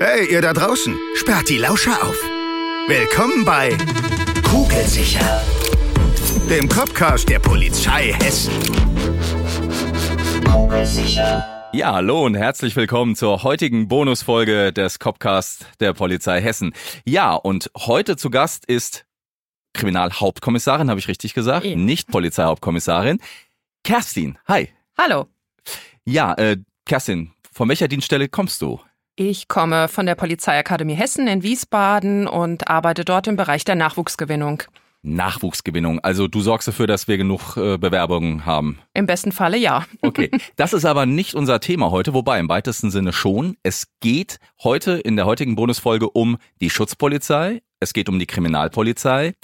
Hey, ihr da draußen, sperrt die Lauscher auf. Willkommen bei Kugelsicher, dem Copcast der Polizei Hessen. Kugelsicher. Ja, hallo und herzlich willkommen zur heutigen Bonusfolge des Copcast der Polizei Hessen. Ja, und heute zu Gast ist Kriminalhauptkommissarin, habe ich richtig gesagt, Ja. nicht Polizeihauptkommissarin, Kerstin. Hi. Hallo, Ja, äh, Kerstin, von welcher Dienststelle kommst du? Ich komme von der Polizeiakademie Hessen in Wiesbaden und arbeite dort im Bereich der Nachwuchsgewinnung. Nachwuchsgewinnung. Also du sorgst dafür, dass wir genug äh, Bewerbungen haben. Im besten Falle ja. Okay, das ist aber nicht unser Thema heute, wobei im weitesten Sinne schon. Es geht heute in der heutigen Bonusfolge um die Schutzpolizei, es geht um die Kriminalpolizei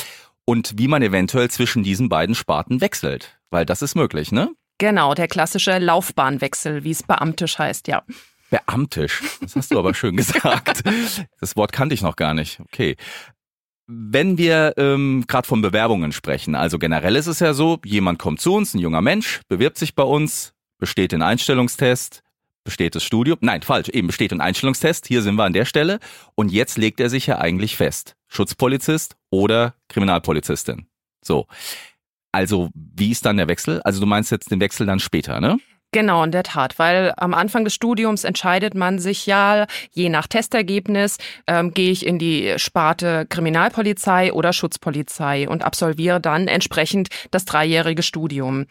und wie man eventuell zwischen diesen beiden Sparten wechselt. Weil das ist möglich, ne? Genau, der klassische Laufbahnwechsel, wie es beamtisch heißt, ja. Beamtisch. Das hast du aber schön gesagt. Das Wort kannte ich noch gar nicht. Okay. Wenn wir ähm, gerade von Bewerbungen sprechen, also generell ist es ja so, jemand kommt zu uns, ein junger Mensch, bewirbt sich bei uns, besteht den Einstellungstest, besteht das Studium, nein, falsch, eben besteht den Einstellungstest, hier sind wir an der Stelle und jetzt legt er sich ja eigentlich fest, Schutzpolizist oder Kriminalpolizistin. So. Also, wie ist dann der Wechsel? Also du meinst jetzt den Wechsel dann später, ne? Genau, in der Tat, weil am Anfang des Studiums entscheidet man sich ja, je nach Testergebnis, ähm, gehe ich in die Sparte Kriminalpolizei oder Schutzpolizei und absolviere dann entsprechend das dreijährige Studium.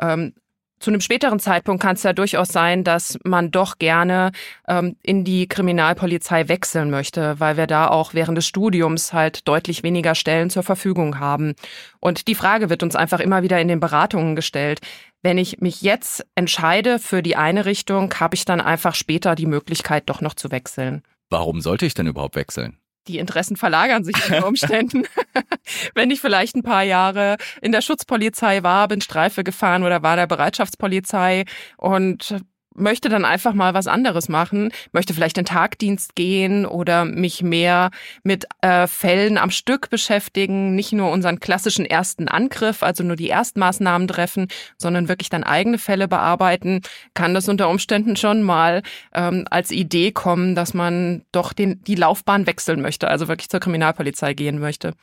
Ähm, zu einem späteren Zeitpunkt kann es ja durchaus sein, dass man doch gerne ähm, in die Kriminalpolizei wechseln möchte, weil wir da auch während des Studiums halt deutlich weniger Stellen zur Verfügung haben. Und die Frage wird uns einfach immer wieder in den Beratungen gestellt. Wenn ich mich jetzt entscheide für die eine Richtung, habe ich dann einfach später die Möglichkeit, doch noch zu wechseln. Warum sollte ich denn überhaupt wechseln? Die Interessen verlagern sich unter Umständen. Wenn ich vielleicht ein paar Jahre in der Schutzpolizei war, bin Streife gefahren oder war der Bereitschaftspolizei und möchte dann einfach mal was anderes machen, möchte vielleicht in Tagdienst gehen oder mich mehr mit äh, Fällen am Stück beschäftigen, nicht nur unseren klassischen ersten Angriff, also nur die Erstmaßnahmen treffen, sondern wirklich dann eigene Fälle bearbeiten, kann das unter Umständen schon mal ähm, als Idee kommen, dass man doch den, die Laufbahn wechseln möchte, also wirklich zur Kriminalpolizei gehen möchte.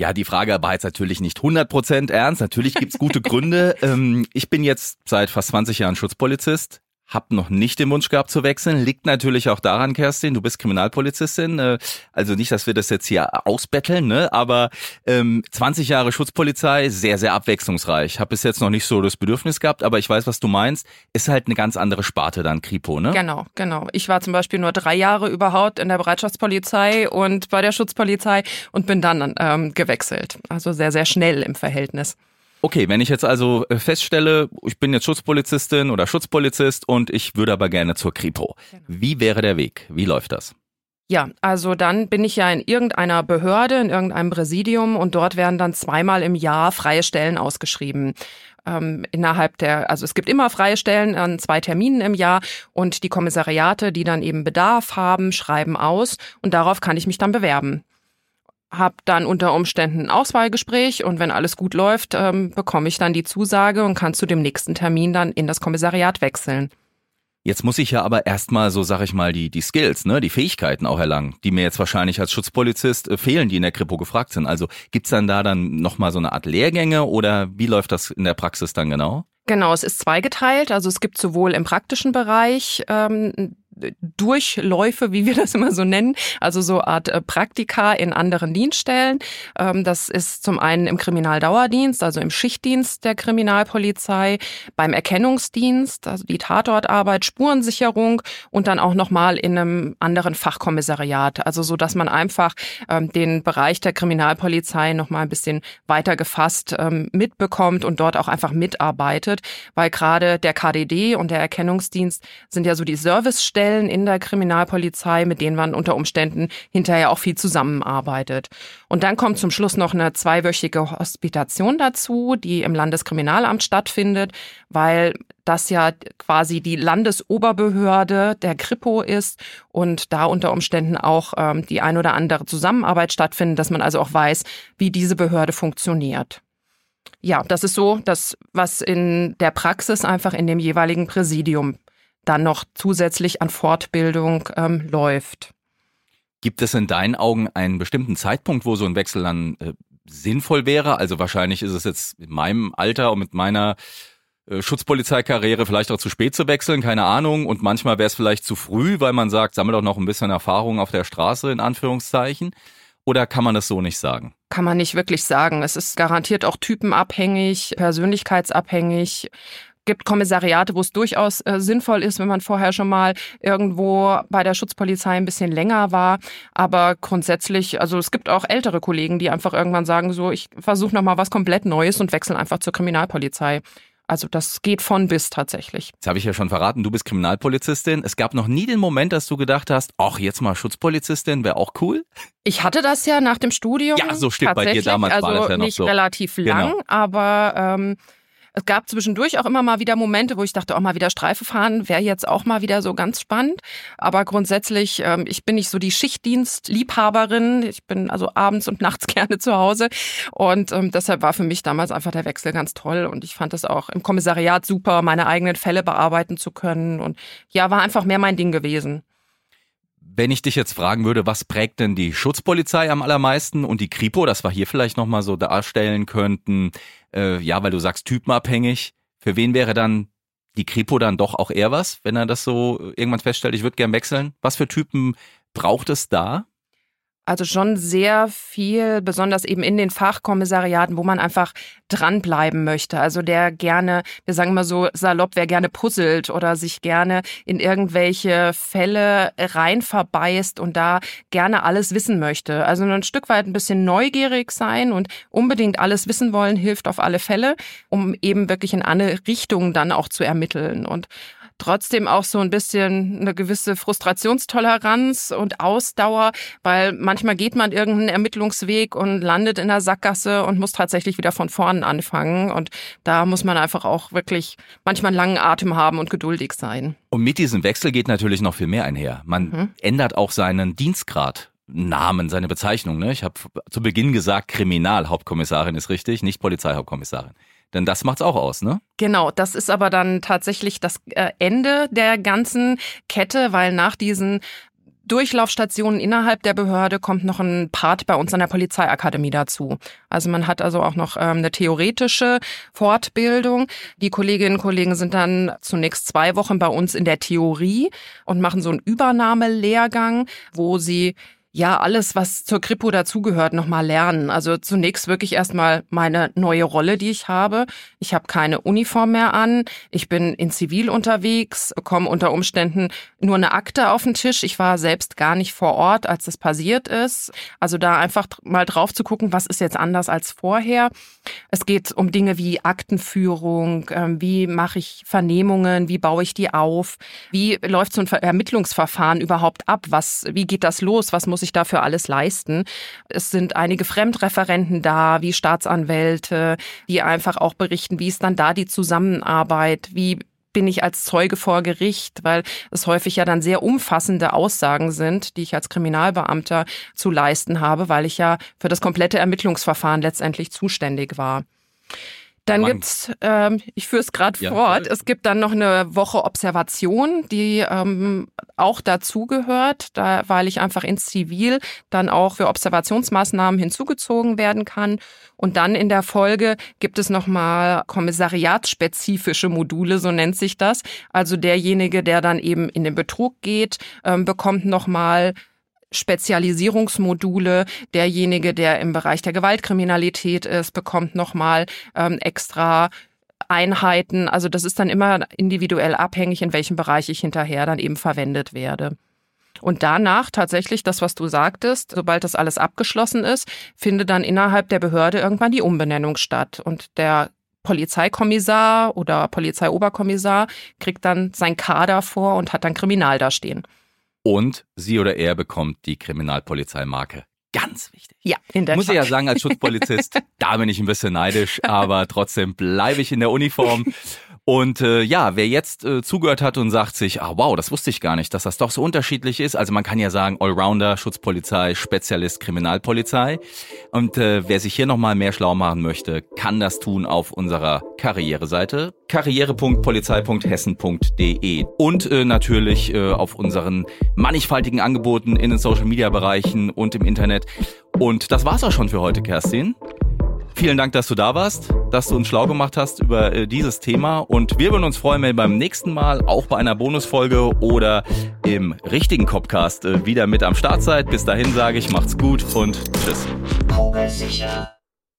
Ja, die Frage war jetzt natürlich nicht 100% ernst. Natürlich gibt's gute Gründe. Ähm, ich bin jetzt seit fast 20 Jahren Schutzpolizist. Hab noch nicht den Wunsch gehabt zu wechseln. Liegt natürlich auch daran, Kerstin, du bist Kriminalpolizistin. äh, Also nicht, dass wir das jetzt hier ausbetteln, ne? aber ähm, 20 Jahre Schutzpolizei, sehr, sehr abwechslungsreich. Hab bis jetzt noch nicht so das Bedürfnis gehabt, aber ich weiß, was du meinst. Ist halt eine ganz andere Sparte dann, Kripo, ne? Genau, genau. Ich war zum Beispiel nur drei Jahre überhaupt in der Bereitschaftspolizei und bei der Schutzpolizei und bin dann ähm, gewechselt. Also sehr, sehr schnell im Verhältnis. Okay, wenn ich jetzt also äh, feststelle, ich bin jetzt Schutzpolizistin oder Schutzpolizist und ich würde aber gerne zur Kripo. Wie wäre der Weg? Wie läuft das? Ja, also dann bin ich ja in irgendeiner Behörde, in irgendeinem Präsidium und dort werden dann zweimal im Jahr freie Stellen ausgeschrieben. Ähm, innerhalb der, also es gibt immer freie Stellen an zwei Terminen im Jahr und die Kommissariate, die dann eben Bedarf haben, schreiben aus und darauf kann ich mich dann bewerben. Hab dann unter Umständen ein Auswahlgespräch und wenn alles gut läuft, ähm, bekomme ich dann die Zusage und kann zu dem nächsten Termin dann in das Kommissariat wechseln. Jetzt muss ich ja aber erstmal so, sag ich mal, die, die Skills, ne, die Fähigkeiten auch erlangen, die mir jetzt wahrscheinlich als Schutzpolizist äh, fehlen, die in der Kripo gefragt sind. Also gibt's dann da dann nochmal so eine Art Lehrgänge oder wie läuft das in der Praxis dann genau? Genau, es ist zweigeteilt. Also es gibt sowohl im praktischen Bereich ähm, Durchläufe, wie wir das immer so nennen, also so Art äh, Praktika in anderen Dienststellen. Ähm, das ist zum einen im Kriminaldauerdienst, also im Schichtdienst der Kriminalpolizei, beim Erkennungsdienst, also die Tatortarbeit, Spurensicherung und dann auch nochmal in einem anderen Fachkommissariat. Also so, dass man einfach ähm, den Bereich der Kriminalpolizei nochmal ein bisschen weiter gefasst ähm, mitbekommt und dort auch einfach mitarbeitet, weil gerade der KDD und der Erkennungsdienst sind ja so die Servicestellen in der Kriminalpolizei, mit denen man unter Umständen hinterher auch viel zusammenarbeitet. Und dann kommt zum Schluss noch eine zweiwöchige Hospitation dazu, die im Landeskriminalamt stattfindet, weil das ja quasi die Landesoberbehörde der Kripo ist und da unter Umständen auch ähm, die ein oder andere Zusammenarbeit stattfindet, dass man also auch weiß, wie diese Behörde funktioniert. Ja, das ist so, das, was in der Praxis einfach in dem jeweiligen Präsidium dann noch zusätzlich an Fortbildung ähm, läuft. Gibt es in deinen Augen einen bestimmten Zeitpunkt, wo so ein Wechsel dann äh, sinnvoll wäre? Also wahrscheinlich ist es jetzt in meinem Alter und mit meiner äh, Schutzpolizeikarriere vielleicht auch zu spät zu wechseln, keine Ahnung. Und manchmal wäre es vielleicht zu früh, weil man sagt, sammle doch noch ein bisschen Erfahrung auf der Straße, in Anführungszeichen. Oder kann man das so nicht sagen? Kann man nicht wirklich sagen. Es ist garantiert auch typenabhängig, persönlichkeitsabhängig gibt Kommissariate, wo es durchaus äh, sinnvoll ist, wenn man vorher schon mal irgendwo bei der Schutzpolizei ein bisschen länger war. Aber grundsätzlich, also es gibt auch ältere Kollegen, die einfach irgendwann sagen, so, ich versuche noch mal was komplett Neues und wechseln einfach zur Kriminalpolizei. Also das geht von bis tatsächlich. Jetzt habe ich ja schon verraten, du bist Kriminalpolizistin. Es gab noch nie den Moment, dass du gedacht hast, ach, jetzt mal Schutzpolizistin wäre auch cool. Ich hatte das ja nach dem Studium. Ja, so steht bei dir damals also war das ja noch nicht so. relativ lang, Genau. aber ähm, es gab zwischendurch auch immer mal wieder Momente, wo ich dachte, auch mal wieder Streife fahren wäre jetzt auch mal wieder so ganz spannend. Aber grundsätzlich, ähm, ich bin nicht so die Schichtdienstliebhaberin. Ich bin also abends und nachts gerne zu Hause. Und ähm, deshalb war für mich damals einfach der Wechsel ganz toll. Und ich fand es auch im Kommissariat super, meine eigenen Fälle bearbeiten zu können. Und ja, war einfach mehr mein Ding gewesen. Wenn ich dich jetzt fragen würde, was prägt denn die Schutzpolizei am allermeisten und die Kripo, das wir hier vielleicht nochmal so darstellen könnten, äh, ja, weil du sagst typenabhängig, für wen wäre dann die Kripo dann doch auch eher was, wenn er das so irgendwann feststellt, ich würde gern wechseln? Was für Typen braucht es da? Also schon sehr viel, besonders eben in den Fachkommissariaten, wo man einfach dranbleiben möchte. Also der gerne, wir sagen immer so salopp, wer gerne puzzelt oder sich gerne in irgendwelche Fälle rein verbeißt und da gerne alles wissen möchte. Also ein Stück weit ein bisschen neugierig sein und unbedingt alles wissen wollen, hilft auf alle Fälle, um eben wirklich in alle Richtungen dann auch zu ermitteln. Und trotzdem auch so ein bisschen eine gewisse Frustrationstoleranz und Ausdauer, weil manchmal geht man irgendeinen Ermittlungsweg und landet in der Sackgasse und muss tatsächlich wieder von vorn anfangen. Und da muss man einfach auch wirklich manchmal einen langen Atem haben und geduldig sein. Und mit diesem Wechsel geht natürlich noch viel mehr einher. Man Mhm. ändert auch seinen Dienstgrad. Namen, seine Bezeichnung. Ne? Ich habe zu Beginn gesagt, Kriminalhauptkommissarin ist richtig, nicht Polizeihauptkommissarin. Denn das macht's auch aus, ne? Genau, das ist aber dann tatsächlich das äh, Ende der ganzen Kette, weil nach diesen Durchlaufstationen innerhalb der Behörde kommt noch ein Part bei uns an der Polizeiakademie dazu. Also man hat also auch noch ähm, eine theoretische Fortbildung. Die Kolleginnen und Kollegen sind dann zunächst zwei Wochen bei uns in der Theorie und machen so einen Übernahmelehrgang, wo sie ja alles, was zur Kripo dazugehört, nochmal lernen. Also zunächst wirklich erstmal meine neue Rolle, die ich habe. Ich habe keine Uniform mehr an. Ich bin in Zivil unterwegs, bekomme unter Umständen nur eine Akte auf den Tisch. Ich war selbst gar nicht vor Ort, als das passiert ist. Also da einfach mal drauf zu gucken, was ist jetzt anders als vorher. Es geht um Dinge wie Aktenführung, ähm, wie mache ich Vernehmungen, wie baue ich die auf, wie läuft so ein Ver- Ermittlungsverfahren überhaupt ab, was, wie geht das los, was muss ich dafür alles leisten. Es sind einige Fremdreferenten da, wie Staatsanwälte, die einfach auch berichten, wie ist dann da die Zusammenarbeit, wie bin ich als Zeuge vor Gericht, weil es häufig ja dann sehr umfassende Aussagen sind, die ich als Kriminalbeamter zu leisten habe, weil ich ja für das komplette Ermittlungsverfahren letztendlich zuständig war. Dann Man- gibt's, ähm, ich führe es gerade Ja, fort, bitte. es gibt dann noch eine Woche Observation, die ähm, auch dazugehört, da, weil ich einfach ins Zivil dann auch für Observationsmaßnahmen hinzugezogen werden kann. Und dann in der Folge gibt es nochmal kommissariatsspezifische Module, so nennt sich das. Also derjenige, der dann eben in den Betrug geht, ähm, bekommt nochmal Spezialisierungsmodule. Derjenige, der im Bereich der Gewaltkriminalität ist, bekommt nochmal ähm, extra Einheiten. Also das ist dann immer individuell abhängig, in welchem Bereich ich hinterher dann eben verwendet werde. Und danach tatsächlich das, was du sagtest, sobald das alles abgeschlossen ist, findet dann innerhalb der Behörde irgendwann die Umbenennung statt. Und der Polizeikommissar oder Polizeioberkommissar kriegt dann sein Kader vor und hat dann Kriminal da stehen. Und sie oder er bekommt die Kriminalpolizeimarke. Ganz wichtig. Ja, in der Muss ich ja sagen, als Schutzpolizist, da bin ich ein bisschen neidisch, aber trotzdem bleibe ich in der Uniform. Und äh, ja, wer jetzt äh, zugehört hat und sagt sich, ah wow, das wusste ich gar nicht, dass das doch so unterschiedlich ist. Also man kann ja sagen, Allrounder, Schutzpolizei, Spezialist, Kriminalpolizei. Und äh, wer sich hier nochmal mehr schlau machen möchte, kann das tun auf unserer Karriereseite karriere.polizei.hessen.de und äh, natürlich äh, auf unseren mannigfaltigen Angeboten in den Social Media Bereichen und im Internet. Und das war's auch schon für heute, Kerstin. Vielen Dank, dass du da warst, dass du uns schlau gemacht hast über äh, dieses Thema. Und wir würden uns freuen, wenn beim nächsten Mal auch bei einer Bonusfolge oder im richtigen Copcast äh, wieder mit am Start seid. Bis dahin sage ich, macht's gut und tschüss.